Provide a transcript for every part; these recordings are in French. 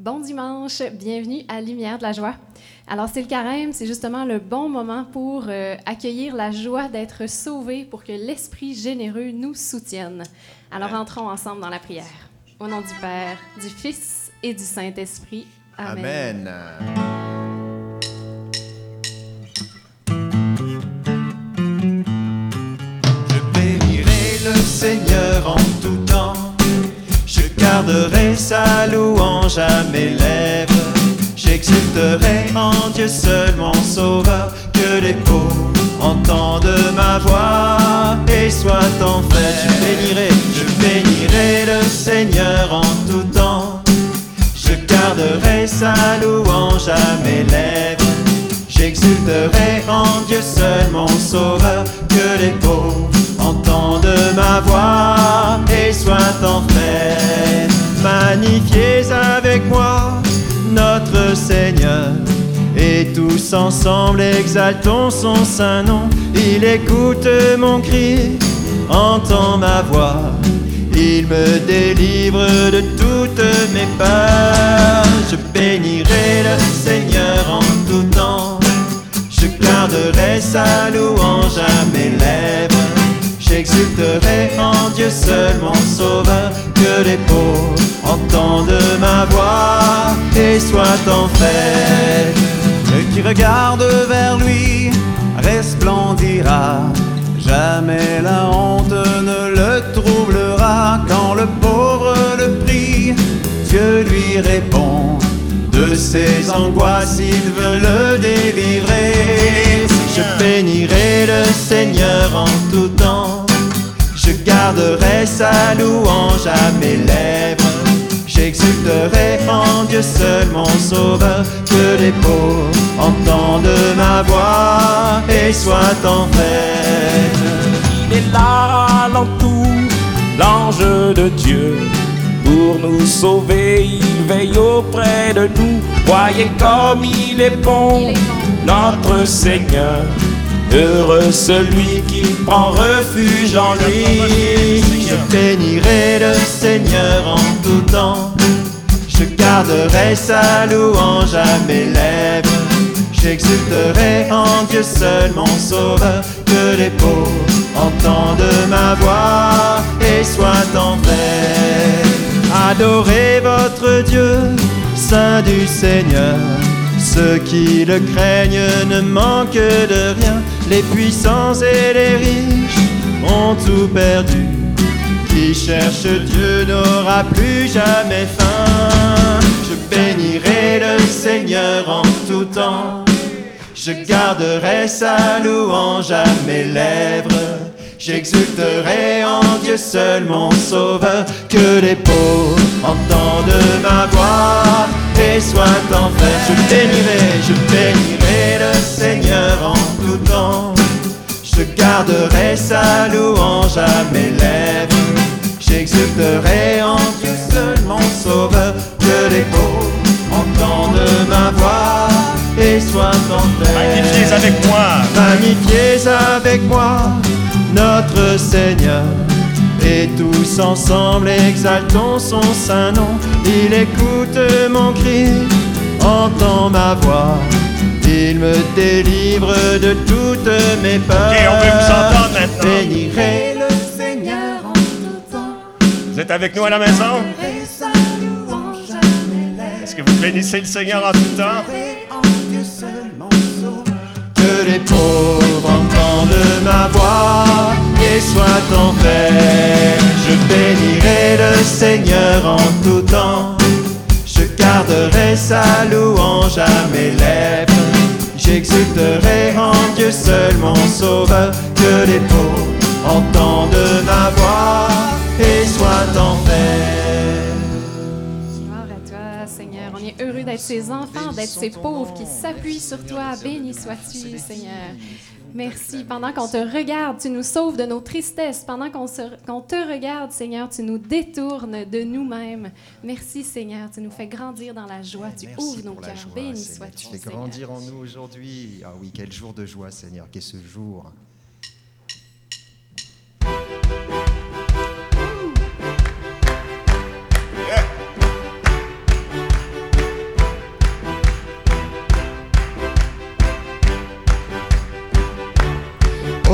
Bon dimanche, bienvenue à Lumière de la joie. Alors c'est le carême, c'est justement le bon moment pour euh, accueillir la joie d'être sauvé pour que l'Esprit généreux nous soutienne. Alors entrons ensemble dans la prière. Au nom du Père, du Fils et du Saint-Esprit. Amen. J'exulterai en Dieu seul mon sauveur. Que les pauvres entendent ma voix et soient en fait. Je bénirai, je bénirai le Seigneur en tout temps. Je garderai sa louange à mes lèvres. J'exulterai en Dieu seul mon sauveur. Que les pauvres entendent ma voix et soient en fait. Magnifiez avec moi notre Seigneur. Et tous ensemble exaltons son saint nom. Il écoute mon cri, entend ma voix. Il me délivre de toutes mes peurs. Je bénirai le Seigneur en tout temps. Je garderai sa louange à mes lèvres. J'exulterai en Dieu seul mon sauveur. Que les pauvres entendent ma voix et soient en fête. Le qui regarde vers lui resplendira. Jamais la honte ne le troublera quand le pauvre le prie. Dieu lui répond de ses angoisses, il veut le délivrer. Je bénirai le Seigneur en tout temps. Je garderai sa louange à mes lèvres. J'exulterai en Dieu seul mon sauveur. Que les pauvres entendent ma voix et soient en fête. Il est là l'entour, l'ange de Dieu. Pour nous sauver, il veille auprès de nous. Voyez comme il est bon, notre Seigneur. Heureux celui qui prend refuge en lui. Je bénirai le Seigneur en tout temps. Je garderai sa louange à mes lèvres. J'exulterai en Dieu seul mon sauveur. Que les pauvres entendent ma voix et soient en paix. Adorez votre Dieu, Saint du Seigneur. Ceux qui le craignent ne manquent de rien. Les puissants et les riches ont tout perdu. Qui cherche Dieu n'aura plus jamais faim. Je bénirai le Seigneur en tout temps. Je garderai sa louange à mes lèvres. J'exulterai en Dieu seul mon sauveur. Que les pauvres entendent ma voix et soient en fête. Je bénirai, je bénirai le Seigneur en tout temps. Je garderai sa louange à mes lèvres. J'exulterai en Dieu seul mon sauveur. Que les pauvres entendent ma voix et soient en fête. Magnifiez avec moi. Magnifiez avec moi notre Seigneur. Et tous ensemble exaltons son saint nom. Il écoute mon cri, entend ma voix. Il me délivre de toutes mes peurs. Ok, on veut vous entendre maintenant. Bénirai le Seigneur en tout temps. Vous êtes avec nous à la maison? Est-ce que vous bénissez le Seigneur en tout temps? Que les pauvres entendent ma voix et soient en paix. Je bénirai le Seigneur en tout temps. Je garderai sa louange à mes lèvres. J'exulterai en Dieu seul mon sauveur. Que les pauvres entendent ma voix et soient en paix. Gloire à toi, Seigneur. On est heureux d'être ses enfants, d'être ses pauvres qui s'appuient sur toi. Béni sois-tu, Seigneur. Merci. Pendant qu'on te regarde, tu nous sauves de nos tristesses. Pendant qu'on te regarde, Seigneur, tu nous détournes de nous-mêmes. Merci, Seigneur. Tu nous fais grandir dans la joie. Tu Merci ouvres nos cœurs. Béni sois-tu, Tu fais Seigneur. grandir en nous aujourd'hui. Ah oui, quel jour de joie, Seigneur, qu'est ce jour.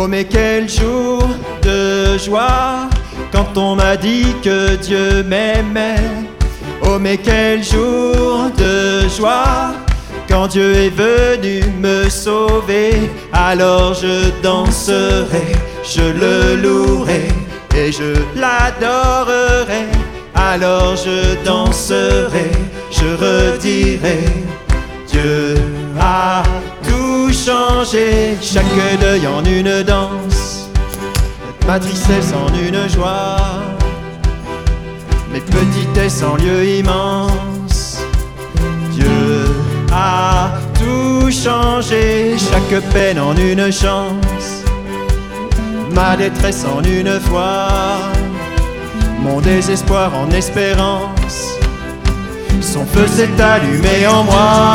Oh mais quel jour de joie quand on m'a dit que Dieu m'aimait. Oh mais quel jour de joie quand Dieu est venu me sauver. Alors je danserai, je le louerai et je l'adorerai. Alors je danserai, je redirai. Dieu a changé, chaque deuil en une danse, ma tristesse en une joie, mes petitesses en lieu immense. Dieu a tout changé, chaque peine en une chance, ma détresse en une foi, mon désespoir en espérance. Son feu s'est allumé en moi.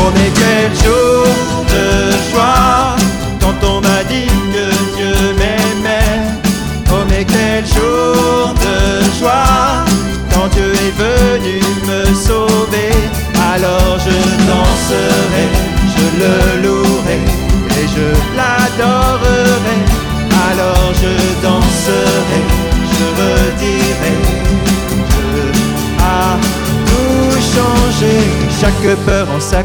Oh mais quel jour de joie quand on m'a dit que Dieu m'aimait. Oh mais quel jour de joie quand Dieu est venu me sauver. Alors je danserai, je le louerai et je l'adorerai. Alors je danserai, je redirai. Dieu a tout changé, chaque peur en sa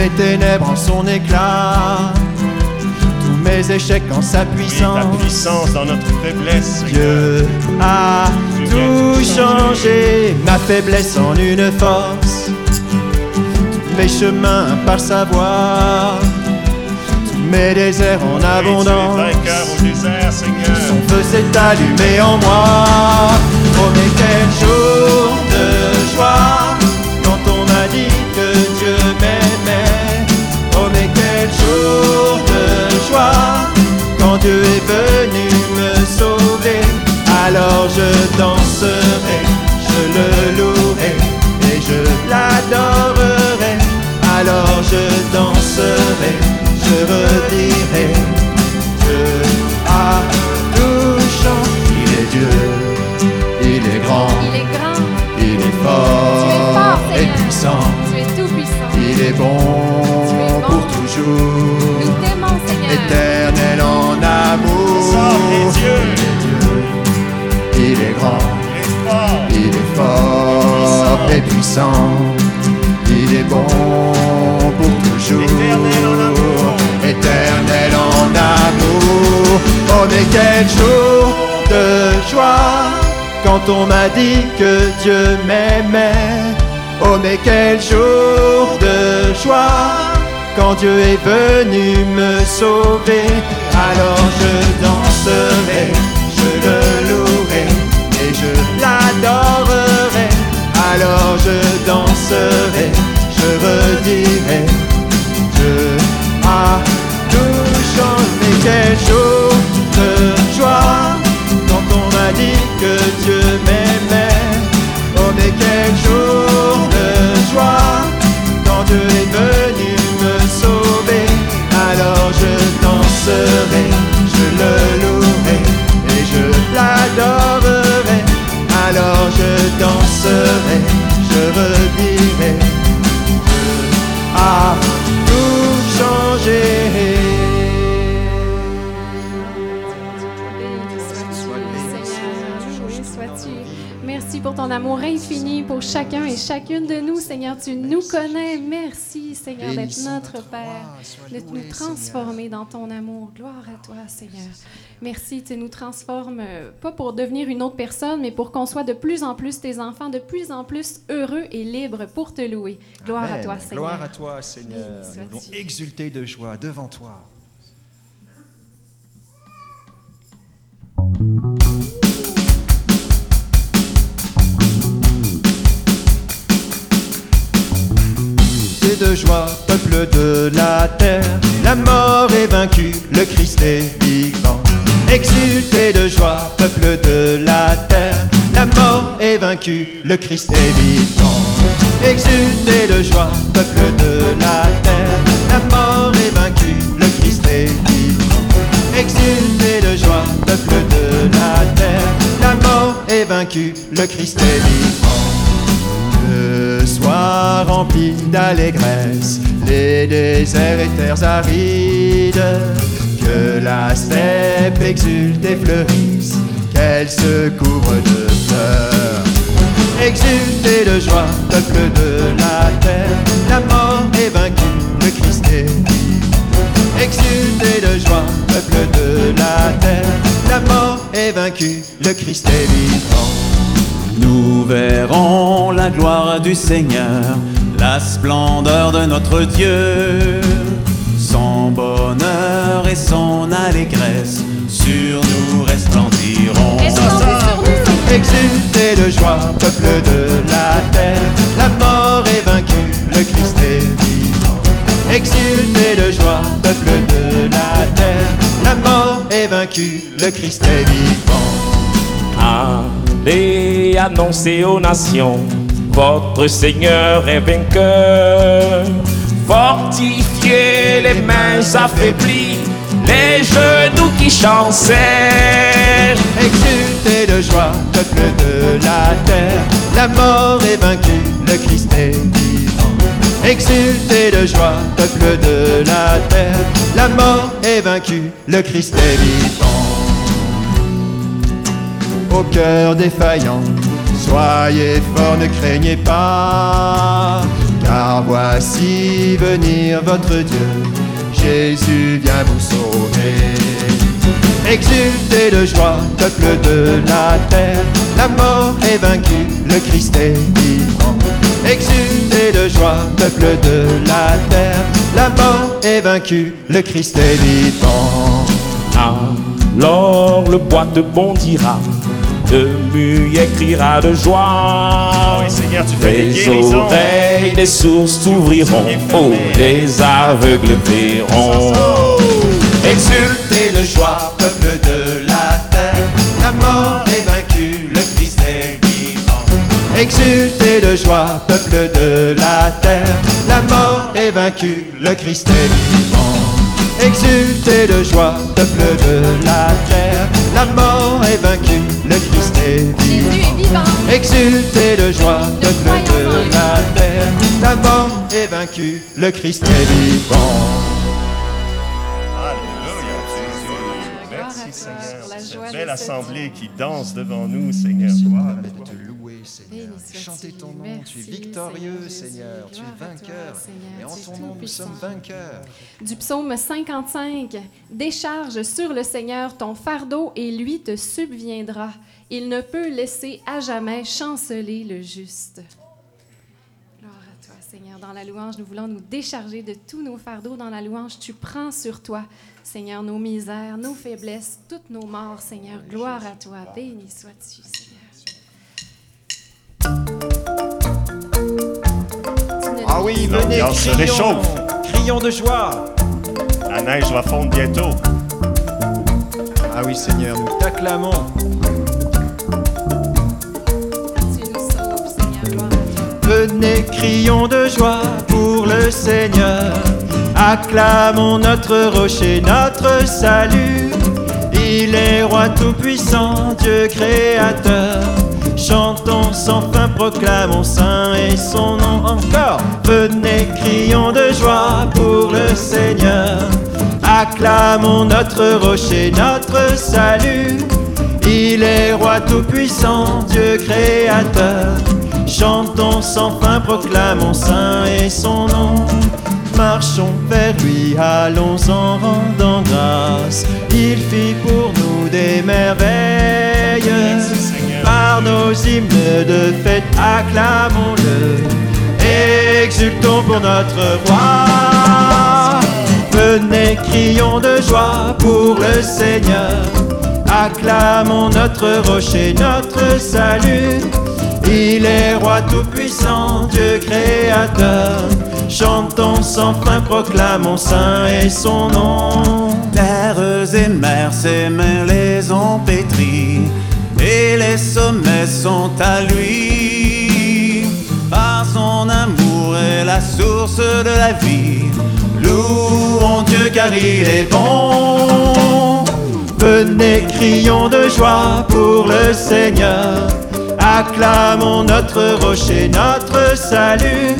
mes ténèbres en son éclat, tous mes échecs en sa Oui, ta puissance. puissance dans notre faiblesse. Dieu a tout changé, ma faiblesse en une force, tous mes chemins par sa voix, tous mes déserts en abondance. vainqueur au désert, Seigneur. Son feu s'est allumé en moi. Oh mais quel jour de joie Il est bon pour toujours. Éternel en amour. Éternel en amour. Oh mais quel jour de joie quand on m'a dit que Dieu m'aimait. Oh mais quel jour de joie quand Dieu est venu me sauver. Alors je danserai, je le louerai et je l'adorerai. Alors je danserai, je redirai. Dieu a tout changé. Quel jour de joie quand on m'a dit que Dieu m'aimait. Oh mais quel jour de joie quand Dieu est venu me sauver. Alors je danserai, chacun et chacune de nous, Seigneur. Tu nous connais. Merci, Seigneur, d'être notre Père, de nous transformer dans ton amour. Gloire à toi, Seigneur. Merci, tu nous transformes, euh, pas pour devenir une autre personne, mais pour qu'on soit de plus en plus tes enfants, de plus en plus heureux et libres pour te louer. Gloire à toi, Seigneur. Gloire à toi, Seigneur. Nous voulons exulter de joie devant toi. Joie, peuple de la terre, la mort est vaincue, le Christ est vivant. Exultez de joie, peuple de la terre, la mort est vaincue, le Christ est vivant. Exultez de joie, peuple de la terre, la mort est vaincue, le Christ est vivant. Exultez de joie, peuple de la terre, la mort est vaincue, le Christ est vivant. Soient remplis d'allégresse les déserts et terres arides. Que la steppe exulte et fleurisse, qu'elle se couvre de fleurs. Exultez de joie, peuple de la terre, la mort est vaincue, le Christ est. Exultez de joie, peuple de la terre, est vaincue, le Christ est vivant. Nous verrons la gloire du Seigneur, la splendeur de notre Dieu. Son bonheur et son allégresse sur nous resplendiront. Exultez de joie, peuple de la terre, la mort est vaincue, le Christ est vivant. Exultez de joie, peuple de la terre, la mort est vaincue, le Christ est vivant. Allez annoncer aux nations, votre Seigneur est vainqueur. Fortifiez les mains affaiblies, les genoux qui chancèrent. Exultez de joie, peuple de la terre, la mort est vaincue, le Christ est vivant. Exultez de joie, peuple de la terre, la mort est vaincue, le Christ est vivant. Au cœur défaillant, soyez forts, ne craignez pas, car voici venir votre Dieu, Jésus vient vous sauver. Exultez de joie, peuple de la terre, la mort est vaincue, le Christ est vivant. Exultez de joie, peuple de la terre, est vaincue, le Christ est vivant. Alors le bois te bondira, le muet criera de joie. Oui, Seigneur, tu fais des Les oreilles des sources s'ouvriront, oh, les aveugles verront. Exultez de joie, peuple de la terre, la mort est vaincue, le Christ est vivant. Exultez de joie, peuple de la terre, la mort le Christ est vivant. Exultez de joie, peuple de la terre, la mort est vaincue, le Christ est Jésus vivant. est vivant. Exultez de joie, peuple de la terre, la mort est vaincue, le Christ est vivant. Alléluia, Merci, Seigneur. Cette belle assemblée qui danse devant nous, Seigneur. Louer, Seigneur. Chanter ton nom, tu es victorieux, Seigneur. Tu es toi, vainqueur. Seigneur. Et en ton nom, nous sommes vainqueurs. Du psaume 55. Décharge sur le Seigneur ton fardeau et lui te subviendra. Il ne peut laisser à jamais chanceler le juste. Gloire à toi, Seigneur. Dans la louange, nous voulons nous décharger de tous nos fardeaux. Dans la louange, tu prends sur toi, Seigneur, nos misères, nos faiblesses, toutes nos morts, Seigneur. Gloire à toi. Béni sois-tu, Seigneur. Ah oui, venez, crions, réchauffe. crions de joie. La neige va fondre bientôt. Ah oui, Seigneur, nous t'acclamons. Venez, crions de joie pour le Seigneur. Acclamons notre rocher, notre salut. Il est roi tout-puissant, Dieu créateur. Chantons sans fin, proclamons saint et son nom encore. Venez, crions de joie pour le Seigneur. Acclamons notre rocher, notre salut. Il est roi tout-puissant, Dieu créateur. Chantons sans fin, proclamons saint et son nom. Marchons vers lui, allons en rendant grâce. Il fit pour nous des merveilles. De fête, acclamons-le. Exultons pour notre roi. Venez, crions de joie pour le Seigneur. Acclamons notre rocher, notre salut. Il est roi tout-puissant, Dieu créateur. Chantons sans fin, proclamons saint et son nom. Terres et ses mains les ont les sommets sont à lui. Par son amour est la source de la vie. Louons Dieu car il est bon. Venez, crions de joie pour le Seigneur. Acclamons notre rocher, notre salut.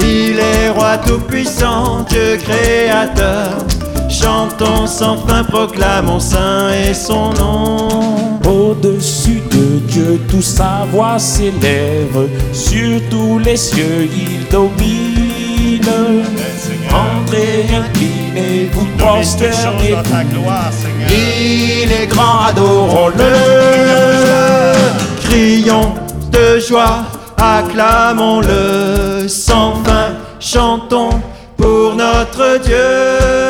Il est roi tout-puissant, Dieu créateur. Chantons sans fin, proclamons saint et son nom. Au-dessus de Dieu, tout sa voix s'élève. Sur tous les cieux, il domine. Entrez, inclinez-vous, chose dans ta gloire, Seigneur. Il est grand, adorons-le. Crions de joie, acclamons-le sans fin. Chantons pour notre Dieu.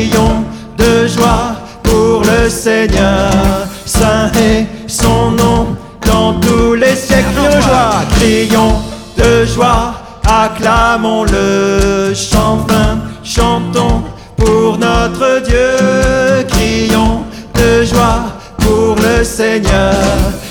Crions de joie pour le Seigneur. Saint est son nom dans tous les siècles. Crions de joie, crions de joie, acclamons-le. Fin, chantons pour notre Dieu. Crions de joie pour le Seigneur.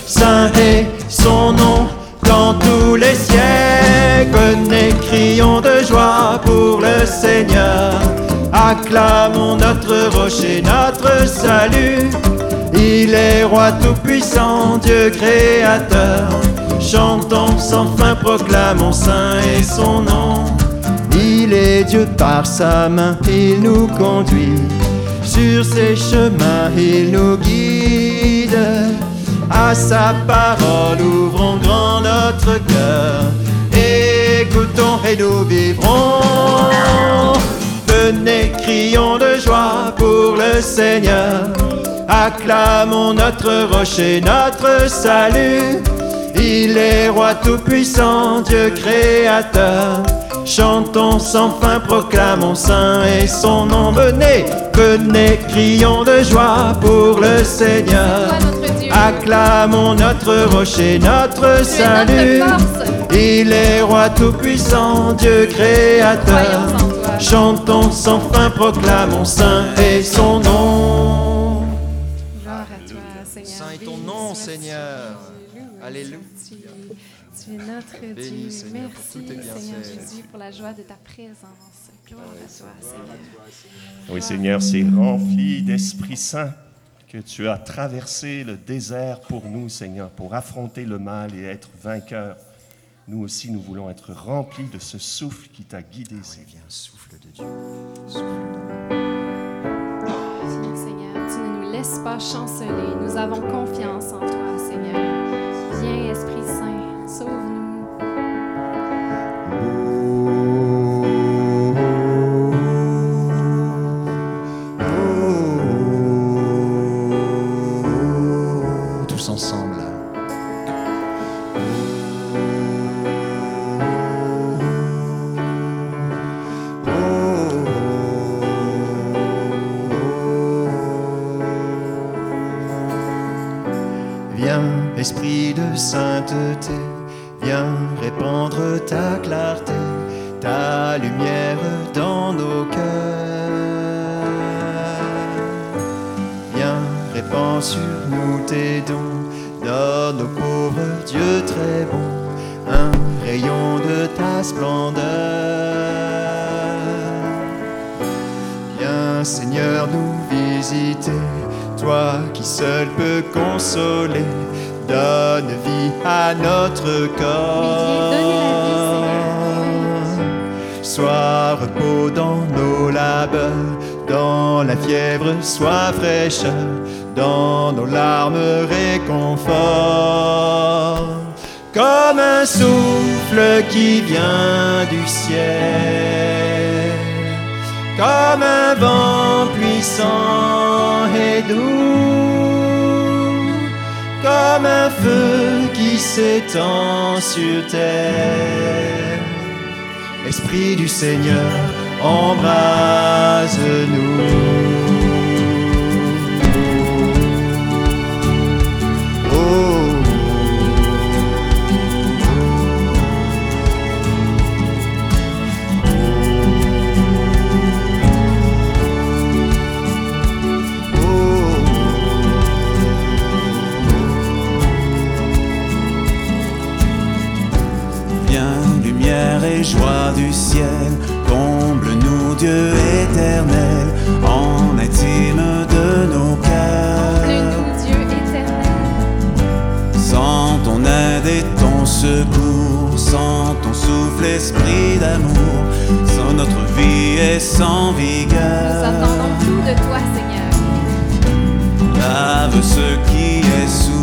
Saint est son nom dans tous les siècles. Venez, crions de joie pour le Seigneur. Acclamons notre rocher, notre salut. Il est roi tout-puissant, Dieu créateur. Chantons sans fin, proclamons saint et son nom. Il est Dieu par sa main, il nous conduit. Sur ses chemins, il nous guide. À sa parole, ouvrons grand notre cœur. Écoutons et nous vivrons. Crions de joie pour le Seigneur. Acclamons notre rocher, notre salut. Il est roi tout-puissant, Dieu créateur. Chantons sans fin, proclamons saint et son nom. Venez, venez, crions de joie pour le Seigneur. Acclamons notre rocher, notre salut. Il est roi tout-puissant, Dieu créateur. Chantons sans fin, proclamons saint et son nom. Gloire à toi, Seigneur. Saint est ton nom. Seigneur. Alléluia. Tu, es notre Béni, Dieu. Merci. Seigneur Jésus, pour la joie de ta présence. Gloire à toi, Seigneur. Oui, Seigneur, c'est rempli d'Esprit Saint que tu as traversé le désert pour nous, Seigneur, pour affronter le mal et être vainqueur. Nous aussi, nous voulons être remplis de ce souffle qui t'a guidé, Oui, Seigneur. viens, souffle de Dieu. Souffle de Viens, Seigneur, tu ne nous laisses pas chanceler. Nous avons confiance en toi, Seigneur. Viens, esprit de sainteté, viens répandre ta clarté, ta lumière dans nos cœurs. Viens, répands sur nous tes dons, donne aux pauvres Dieu très bon, un rayon de ta splendeur. Viens, Seigneur, nous visiter, toi qui seul peux consoler, donne vie à notre corps. Sois repos dans nos labeurs, dans la fièvre, sois fraîcheur, dans nos larmes, réconfort. Comme un souffle qui vient du ciel, comme un vent puissant et doux, comme un feu qui s'étend sur terre. Esprit du Seigneur, embrase-nous. Lumière et joie du ciel, comble-nous Dieu éternel, en intime de nos cœurs. Comble-nous, Dieu éternel. Sans ton aide secours. Sans ton souffle, esprit d'amour, sans notre vie et sans Nous vigueur. attendons tout de toi, Seigneur. Lave ce qui est souillé,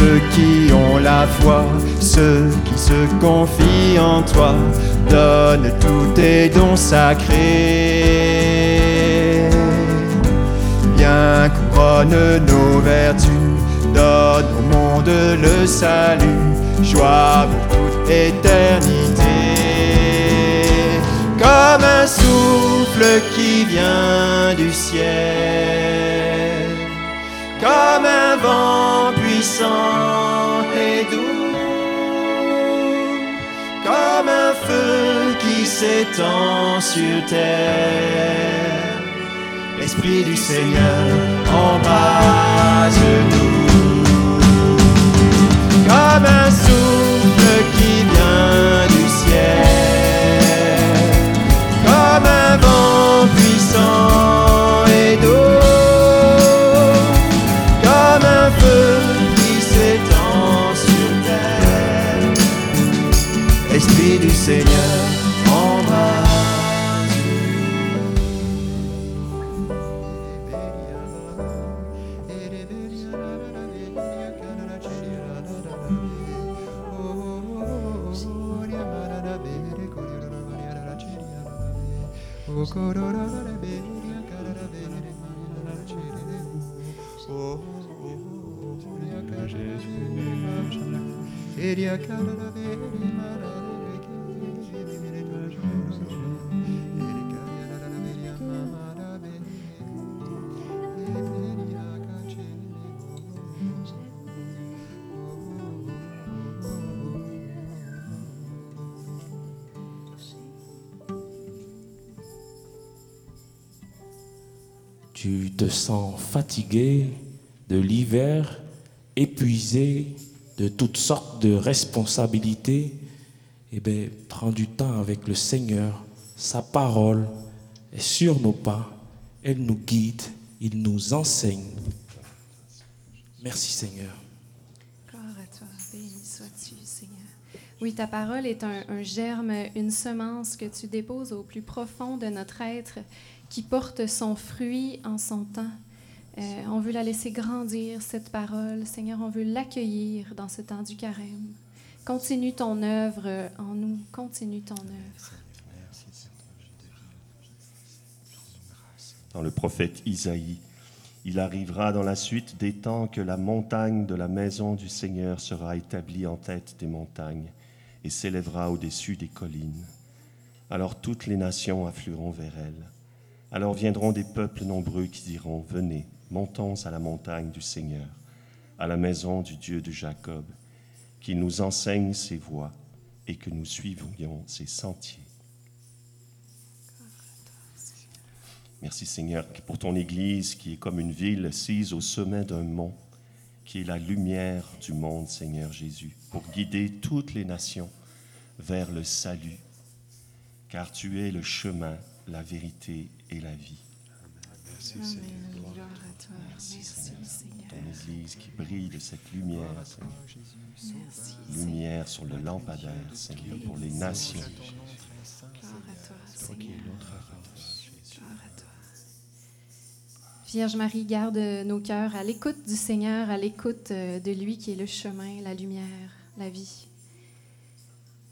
ceux qui ont la foi, ceux qui se confient en toi, donne tous tes dons sacrés. Viens, couronne nos vertus, donne au monde le salut, joie pour toute éternité. Comme un souffle qui vient du ciel, comme un vent puissant et doux, comme un feu qui s'étend sur terre. L'Esprit du Seigneur embrase-nous. Comme un souffle qui vient du ciel, comme un vent puissant du Seigneur, embrase. Tu te sens fatigué de l'hiver, épuisé de toutes sortes de responsabilités. Eh bien, prends du temps avec le Seigneur. Sa parole est sur nos pas. Elle nous guide. Il nous enseigne. Merci Seigneur. À toi, béni sois-tu, Seigneur. Oui, ta parole est un germe, une semence que tu déposes au plus profond de notre être, qui porte son fruit en son temps. Euh, on veut la laisser grandir, cette parole. Seigneur, on veut l'accueillir dans ce temps du carême. Continue ton œuvre en nous. Continue ton œuvre. dans le prophète Isaïe. Il arrivera dans la suite des temps que la montagne de la maison du Seigneur sera établie en tête des montagnes et s'élèvera au-dessus des collines. Alors toutes les nations afflueront vers elle. Alors viendront des peuples nombreux qui diront, Venez, montons à la montagne du Seigneur, à la maison du Dieu de Jacob, qu'il nous enseigne ses voies et que nous suivions ses sentiers. Merci Seigneur pour ton Église qui est comme une ville assise au sommet d'un mont, qui est la lumière du monde, Seigneur Jésus, pour guider toutes les nations vers le salut, car tu es le chemin, la vérité et la vie. Amen. Gloire à toi. Merci, Seigneur. Ton Église qui brille de cette lumière, Seigneur. Merci, Lumière sur le lampadaire, Seigneur, pour les nations. Gloire à toi, Seigneur. Gloire à toi. Vierge Marie, garde nos cœurs à l'écoute du Seigneur, à l'écoute euh, de lui qui est le chemin, la lumière, la vie.